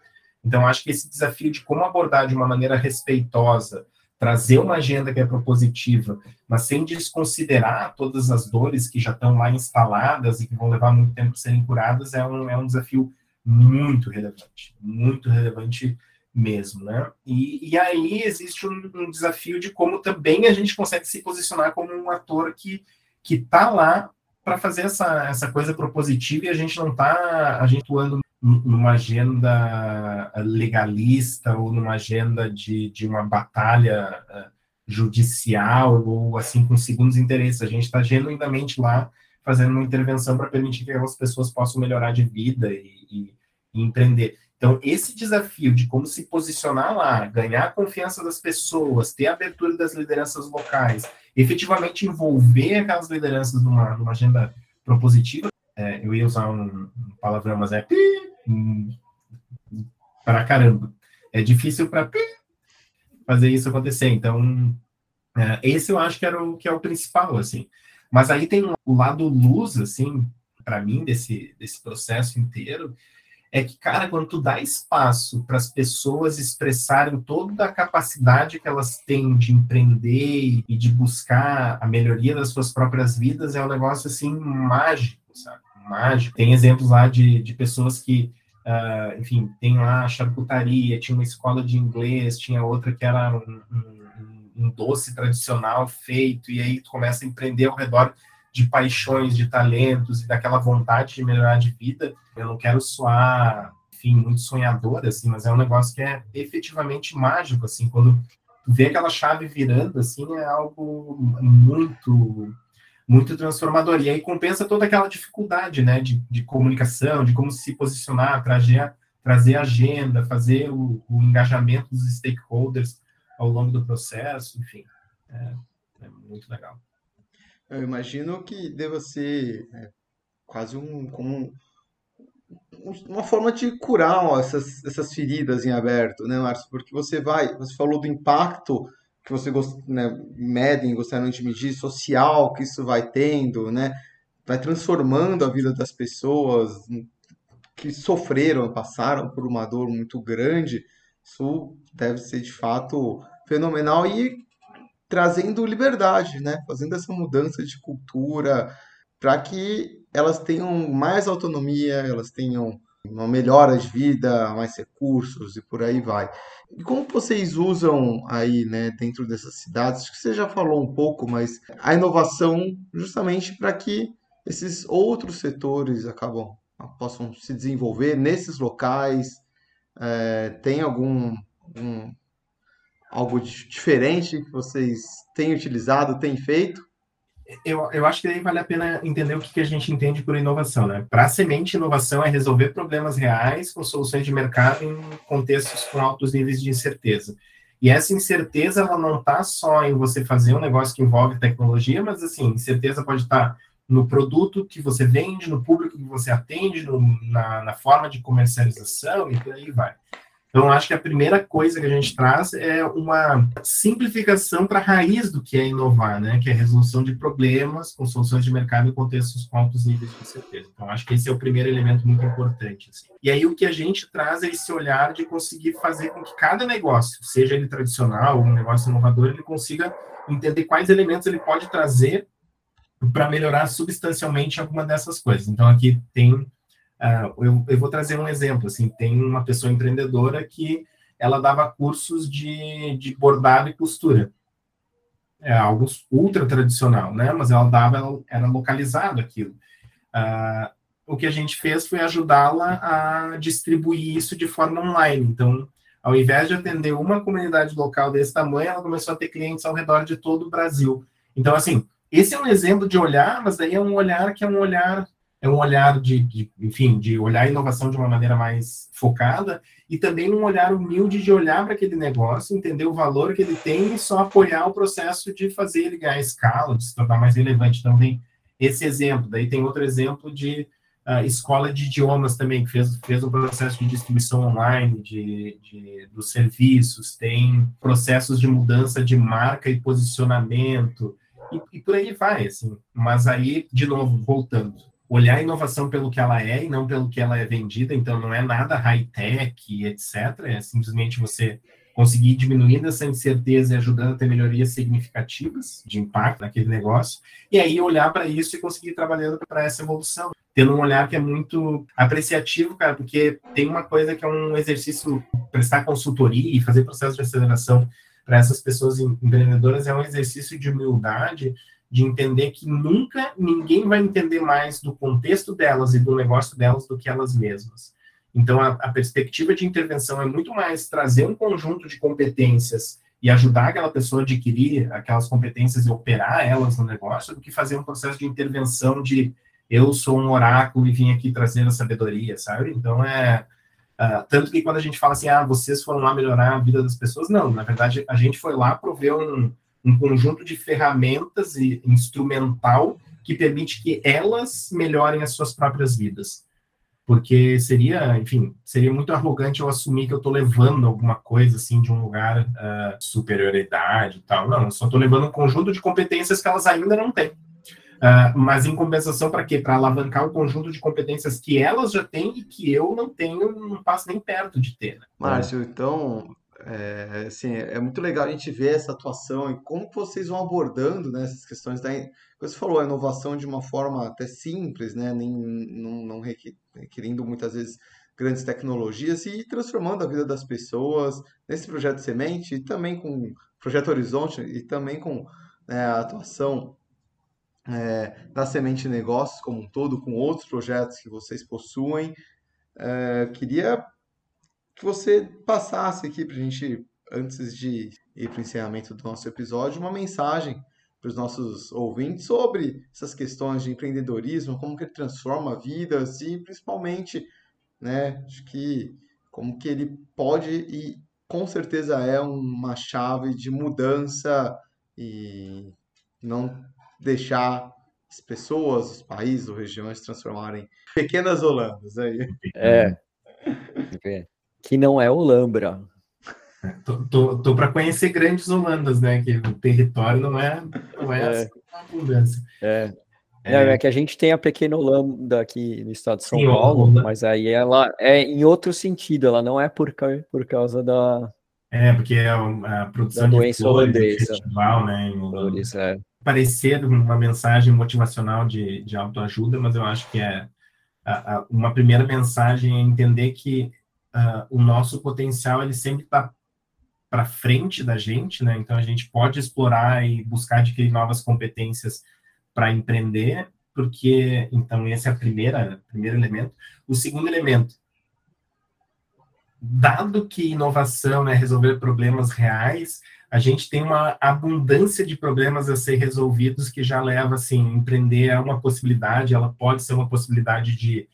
Então, acho que esse desafio de como abordar de uma maneira respeitosa, trazer uma agenda que é propositiva, mas sem desconsiderar todas as dores que já estão lá instaladas e que vão levar muito tempo a serem curadas, é um, é um desafio muito relevante, muito relevante mesmo, né? E, e aí existe um, um, desafio de como também a gente consegue se posicionar como um ator que que está lá para fazer essa, essa coisa propositiva e a gente não está atuando numa agenda legalista ou numa agenda de, de uma batalha uh, judicial ou assim com segundos interesses. A gente está genuinamente lá fazendo uma intervenção para permitir que as pessoas possam melhorar de vida e, e, e empreender. Então, esse desafio de como se posicionar lá, ganhar a confiança das pessoas, ter a abertura das lideranças locais, efetivamente envolver aquelas lideranças numa, numa agenda propositiva, é, eu ia usar um, um palavrão, mas é para caramba. É difícil para fazer isso acontecer. Então, é, esse eu acho que era o que é o principal, assim. Mas aí tem o lado luz, assim, para mim desse desse processo inteiro, é que, cara, quando tu dá espaço para as pessoas expressarem toda a capacidade que elas têm de empreender e de buscar a melhoria das suas próprias vidas, é um negócio, assim, mágico, sabe? Mágico. Tem exemplos lá de, de pessoas que, uh, enfim, tem lá a charcutaria, tinha uma escola de inglês, tinha outra que era um, um, um doce tradicional feito, e aí tu começa a empreender ao redor de paixões, de talentos e daquela vontade de melhorar de vida. Eu não quero soar, enfim, muito sonhador, assim, mas é um negócio que é efetivamente mágico, assim, quando vê aquela chave virando, assim, é algo muito muito transformador. E aí compensa toda aquela dificuldade, né, de, de comunicação, de como se posicionar, trazer, trazer agenda, fazer o, o engajamento dos stakeholders ao longo do processo, enfim, é, é muito legal. Eu imagino que deva ser né, quase um, como um, uma forma de curar ó, essas, essas feridas em aberto, né, Márcio? Porque você vai, você falou do impacto que você gost, né, medem, gostaram de medir, social que isso vai tendo, né? Vai transformando a vida das pessoas, que sofreram, passaram por uma dor muito grande, isso deve ser de fato fenomenal e trazendo liberdade, né? Fazendo essa mudança de cultura para que elas tenham mais autonomia, elas tenham uma melhora de vida, mais recursos e por aí vai. E como vocês usam aí, né, dentro dessas cidades? Acho que você já falou um pouco, mas a inovação justamente para que esses outros setores acabam possam se desenvolver nesses locais. É, tem algum, algum algo diferente que vocês têm utilizado, têm feito? Eu, eu acho que aí vale a pena entender o que, que a gente entende por inovação, né? Para a semente, inovação é resolver problemas reais com soluções de mercado em contextos com altos níveis de incerteza. E essa incerteza, ela não está só em você fazer um negócio que envolve tecnologia, mas, assim, incerteza pode estar tá no produto que você vende, no público que você atende, no, na, na forma de comercialização e por aí vai. Então, acho que a primeira coisa que a gente traz é uma simplificação para a raiz do que é inovar, né? Que é a resolução de problemas com soluções de mercado em contextos com altos níveis de certeza. Então, acho que esse é o primeiro elemento muito importante. Assim. E aí, o que a gente traz é esse olhar de conseguir fazer com que cada negócio, seja ele tradicional ou um negócio inovador, ele consiga entender quais elementos ele pode trazer para melhorar substancialmente alguma dessas coisas. Então, aqui tem Uh, eu, eu, vou trazer um exemplo, assim, tem uma pessoa empreendedora que ela dava cursos de, de bordado e costura. É algo ultra tradicional, né? Mas ela dava, era localizado aquilo. Uh, o que a gente fez foi ajudá-la a distribuir isso de forma online. Então, ao invés de atender uma comunidade local desse tamanho, ela começou a ter clientes ao redor de todo o Brasil. Então, assim, esse é um exemplo de olhar, mas daí é um olhar que é um olhar é um olhar de, de, enfim, de olhar a inovação de uma maneira mais focada e também um olhar humilde de olhar para aquele negócio, entender o valor que ele tem e só apoiar o processo de fazer ele ganhar escala, de se tornar mais relevante. Então, tem esse exemplo. Daí tem outro exemplo de uh, escola de idiomas também, que fez, fez um processo de distribuição online de, de, dos serviços, tem processos de mudança de marca e posicionamento, e, e por aí vai, assim. Mas aí, de novo, voltando olhar a inovação pelo que ela é e não pelo que ela é vendida, então não é nada high-tech, etc. É simplesmente você conseguir diminuir essa incerteza e ajudando a ter melhorias significativas de impacto naquele negócio, e aí olhar para isso e conseguir trabalhando para essa evolução, tendo um olhar que é muito apreciativo, cara, porque tem uma coisa que é um exercício, prestar consultoria e fazer processo de aceleração para essas pessoas empreendedoras é um exercício de humildade, de entender que nunca ninguém vai entender mais do contexto delas e do negócio delas do que elas mesmas. Então, a, a, perspectiva de intervenção é muito mais trazer um conjunto de competências e ajudar aquela pessoa a adquirir aquelas competências e operar elas no negócio do que fazer um processo de intervenção de eu sou um oráculo e vim aqui trazer a sabedoria, sabe? Então, é. Uh, tanto que quando a gente fala assim, ah, vocês foram lá melhorar a vida das pessoas, não, na verdade, a gente foi lá prover um, um conjunto de ferramentas e instrumental que permite que elas melhorem as suas próprias vidas. Porque seria, enfim, seria muito arrogante eu assumir que eu estou levando alguma coisa assim de um lugar uh, superioridade e tal. Não, eu só estou levando um conjunto de competências que elas ainda não têm. Uh, mas em compensação para quê? Para alavancar o conjunto de competências que elas já têm e que eu não tenho, não passo nem perto de ter. Né? Márcio, então é, assim, é muito legal a gente ver essa atuação e como vocês vão abordando né, essas questões da. Você falou, a inovação de uma forma até simples, né, nem, não, não requerindo muitas vezes grandes tecnologias e transformando a vida das pessoas nesse projeto Semente e também com Projeto Horizonte e também com né, a atuação é, da Semente Negócios como um todo, com outros projetos que vocês possuem. É, queria que você passasse aqui para a gente, antes de ir para o encerramento do nosso episódio, uma mensagem para os nossos ouvintes sobre essas questões de empreendedorismo, como que ele transforma vidas e principalmente, né, acho que como que ele pode e com certeza é uma chave de mudança e não deixar as pessoas, os países, as regiões se transformarem em pequenas Holandas aí. É. é que não é Olambra. É, tô, tô, tô para conhecer grandes Holandas, né? Que o território não é, não é, é. Assim, abundância. É. É, é que a gente tem a pequena Holanda aqui no estado de São Sim, Paulo, Holanda. mas aí ela é em outro sentido, ela não é por, por causa da. É, porque é a, produção da doença de flores, holandesa. festival, né? Em flores, é. Parecer uma mensagem motivacional de, de autoajuda, mas eu acho que é a, a, uma primeira mensagem é entender que uh, o nosso potencial ele sempre está para frente da gente, né? Então a gente pode explorar e buscar adquirir novas competências para empreender, porque então esse é a primeira primeiro elemento. O segundo elemento, dado que inovação é resolver problemas reais, a gente tem uma abundância de problemas a ser resolvidos que já leva assim, empreender é uma possibilidade, ela pode ser uma possibilidade de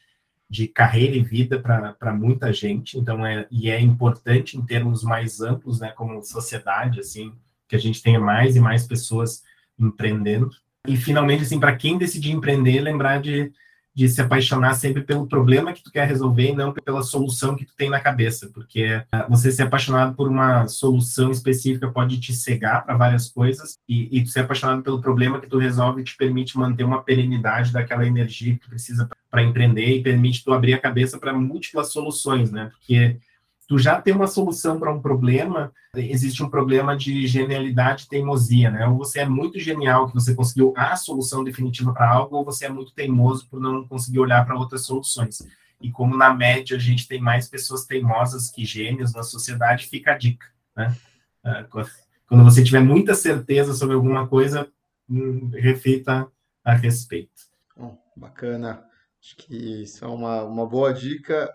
de carreira e vida para muita gente, então é e é importante em termos mais amplos, né, como sociedade, assim, que a gente tenha mais e mais pessoas empreendendo. E finalmente, assim, para quem decidir empreender, lembrar de, de se apaixonar sempre pelo problema que tu quer resolver e não pela solução que tu tem na cabeça, porque uh, você ser apaixonado por uma solução específica pode te cegar para várias coisas e, e tu ser apaixonado pelo problema que tu resolve te permite manter uma perenidade daquela energia que tu precisa para empreender e permite tu abrir a cabeça para múltiplas soluções, né? Porque tu já tem uma solução para um problema, existe um problema de genialidade e teimosia, né? Ou você é muito genial que você conseguiu a solução definitiva para algo, ou você é muito teimoso por não conseguir olhar para outras soluções. E como na média a gente tem mais pessoas teimosas que gênios na sociedade, fica a dica, né? Ah, quando você tiver muita certeza sobre alguma coisa, hum, reflita a respeito. bacana. Acho que isso é uma, uma boa dica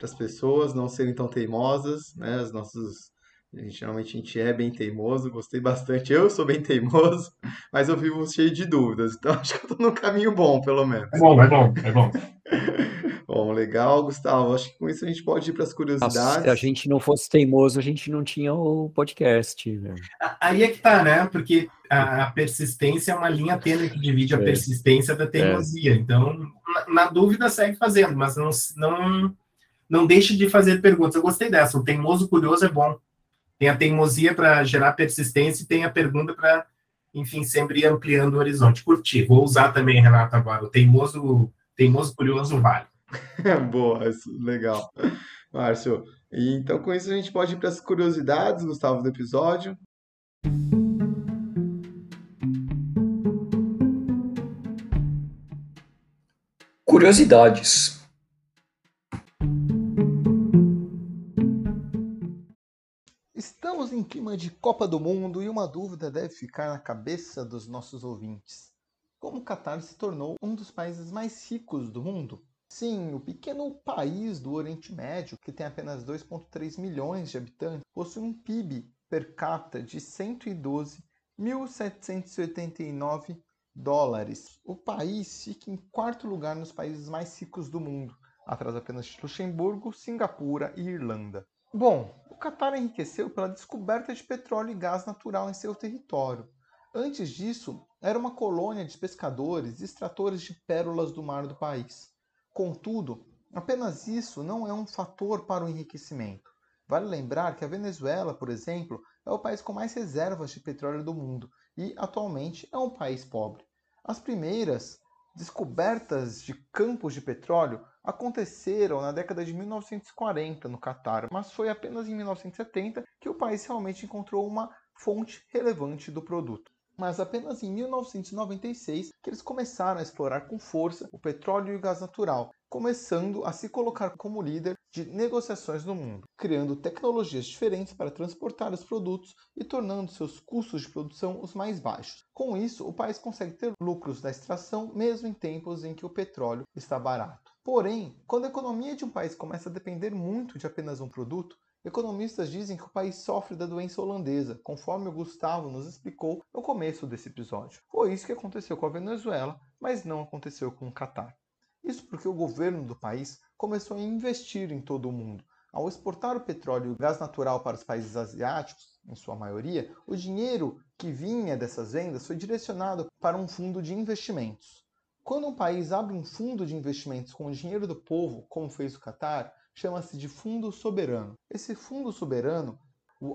para as pessoas não serem tão teimosas, né? Os nossos a gente, geralmente a gente é bem teimoso, gostei bastante. Eu sou bem teimoso, mas eu vivo cheio de dúvidas, então acho que eu estou no caminho bom, pelo menos. É bom, é bom, é bom. bom, legal, Gustavo. Acho que com isso a gente pode ir para as curiosidades. Nossa, se a gente não fosse teimoso, a gente não tinha o podcast. Né? Aí é que tá, né? Porque a, persistência é uma linha tênue que divide a é. persistência da teimosia. É. Então, na, na, dúvida, segue fazendo, mas não, não, não deixe de fazer perguntas. Eu gostei dessa. O teimoso curioso é bom. Tem a teimosia para gerar persistência e tem a pergunta para, enfim, sempre ir ampliando o horizonte. Curti. Vou usar também, Renato, agora. O teimoso, teimoso curioso vale. Boa, isso, legal. Márcio, e então com isso a gente pode ir para as curiosidades, Gustavo, do episódio. Curiosidades. Estamos em clima de Copa do Mundo e uma dúvida deve ficar na cabeça dos nossos ouvintes. Como o Catar se tornou um dos países mais ricos do mundo? Sim, o pequeno país do Oriente Médio, que tem apenas 2,3 milhões de habitantes, possui um PIB per capita de 112.789 dólares. O país fica em quarto lugar nos países mais ricos do mundo, atrás apenas de Luxemburgo, Singapura e Irlanda. Bom, Catar enriqueceu pela descoberta de petróleo e gás natural em seu território. Antes disso, era uma colônia de pescadores e extratores de pérolas do mar do país. Contudo, apenas isso não é um fator para o enriquecimento. Vale lembrar que a Venezuela, por exemplo, é o país com mais reservas de petróleo do mundo e, atualmente, é um país pobre. As primeiras descobertas de campos de petróleo aconteceram na década de 1940 no Catar, mas foi apenas em 1970 que o país realmente encontrou uma fonte relevante do produto. Mas apenas em 1996 que eles começaram a explorar com força o petróleo e o gás natural, começando a se colocar como líder de negociações no mundo, criando tecnologias diferentes para transportar os produtos e tornando seus custos de produção os mais baixos. Com isso, o país consegue ter lucros da extração mesmo em tempos em que o petróleo está barato. Porém, quando a economia de um país começa a depender muito de apenas um produto, Economistas dizem que o país sofre da doença holandesa, conforme o Gustavo nos explicou no começo desse episódio. Foi isso que aconteceu com a Venezuela, mas não aconteceu com o Catar. Isso porque o governo do país começou a investir em todo o mundo. Ao exportar o petróleo e o gás natural para os países asiáticos, em sua maioria, o dinheiro que vinha dessas vendas foi direcionado para um fundo de investimentos. Quando um país abre um fundo de investimentos com o dinheiro do povo, como fez o Catar, chama-se de Fundo Soberano. Esse Fundo Soberano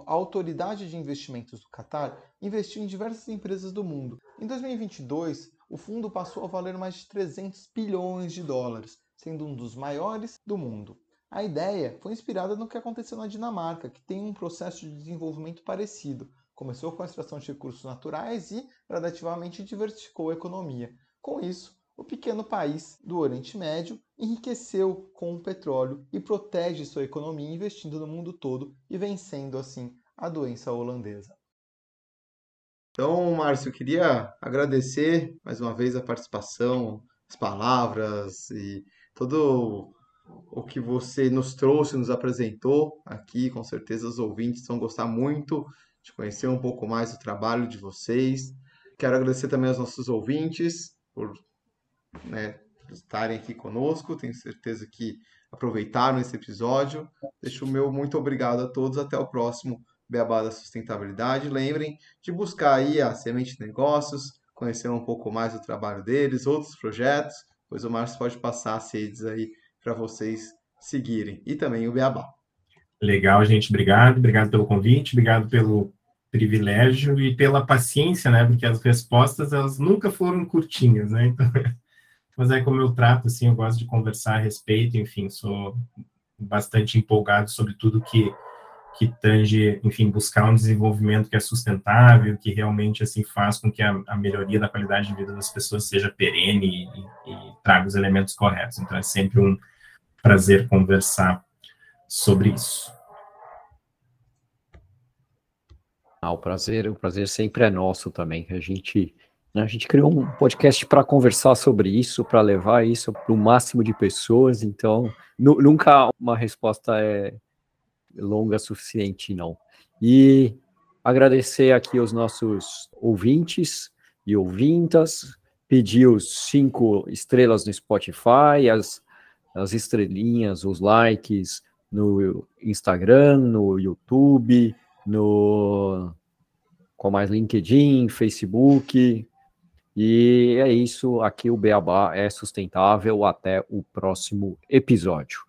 a Autoridade de Investimentos do Catar investiu em diversas empresas do mundo. Em 2022, o fundo passou a valer mais de 300 bilhões de dólares, sendo um dos maiores do mundo. A ideia foi inspirada no que aconteceu na Dinamarca, que tem um processo de desenvolvimento parecido. Começou com a extração de recursos naturais e gradativamente diversificou a economia. Com isso, o pequeno país do Oriente Médio enriqueceu com o petróleo e protege sua economia investindo no mundo todo e vencendo assim a doença holandesa. Então, Márcio, eu queria agradecer mais uma vez a participação, as palavras e todo o que você nos trouxe, nos apresentou aqui. Com certeza os ouvintes vão gostar muito de conhecer um pouco mais o trabalho de vocês. Quero agradecer também aos nossos ouvintes por né, estarem aqui conosco. Tenho certeza que aproveitaram esse episódio. Deixo o meu muito obrigado a todos. Até o próximo Beabá da Sustentabilidade. Lembrem de buscar aí a Semente de Negócios, conhecer um pouco mais do trabalho deles, outros projetos, pois o Márcio pode passar as redes aí para vocês seguirem. E também o Beabá. Legal, gente. Obrigado. Obrigado pelo convite, obrigado pelo privilégio e pela paciência, né? Porque as respostas, elas nunca foram curtinhas, né? Então, mas é como eu trato, assim, eu gosto de conversar a respeito, enfim, sou bastante empolgado sobre tudo que que tange, enfim, buscar um desenvolvimento que é sustentável, que realmente, assim, faz com que a, a melhoria da qualidade de vida das pessoas seja perene e, e, traga os elementos corretos. Então, é sempre um prazer conversar sobre isso. Ah, o prazer, o prazer sempre é nosso também. A gente, a gente criou um podcast para conversar sobre isso, para levar isso para o máximo de pessoas. Então, nunca uma resposta é longa suficiente, não. E agradecer aqui aos nossos ouvintes e ouvintas, pedir os cinco estrelas no Spotify, as, as estrelinhas, os likes no Instagram, no YouTube, no com mais LinkedIn, Facebook. E é isso, aqui o Beabá é sustentável. Até o próximo episódio.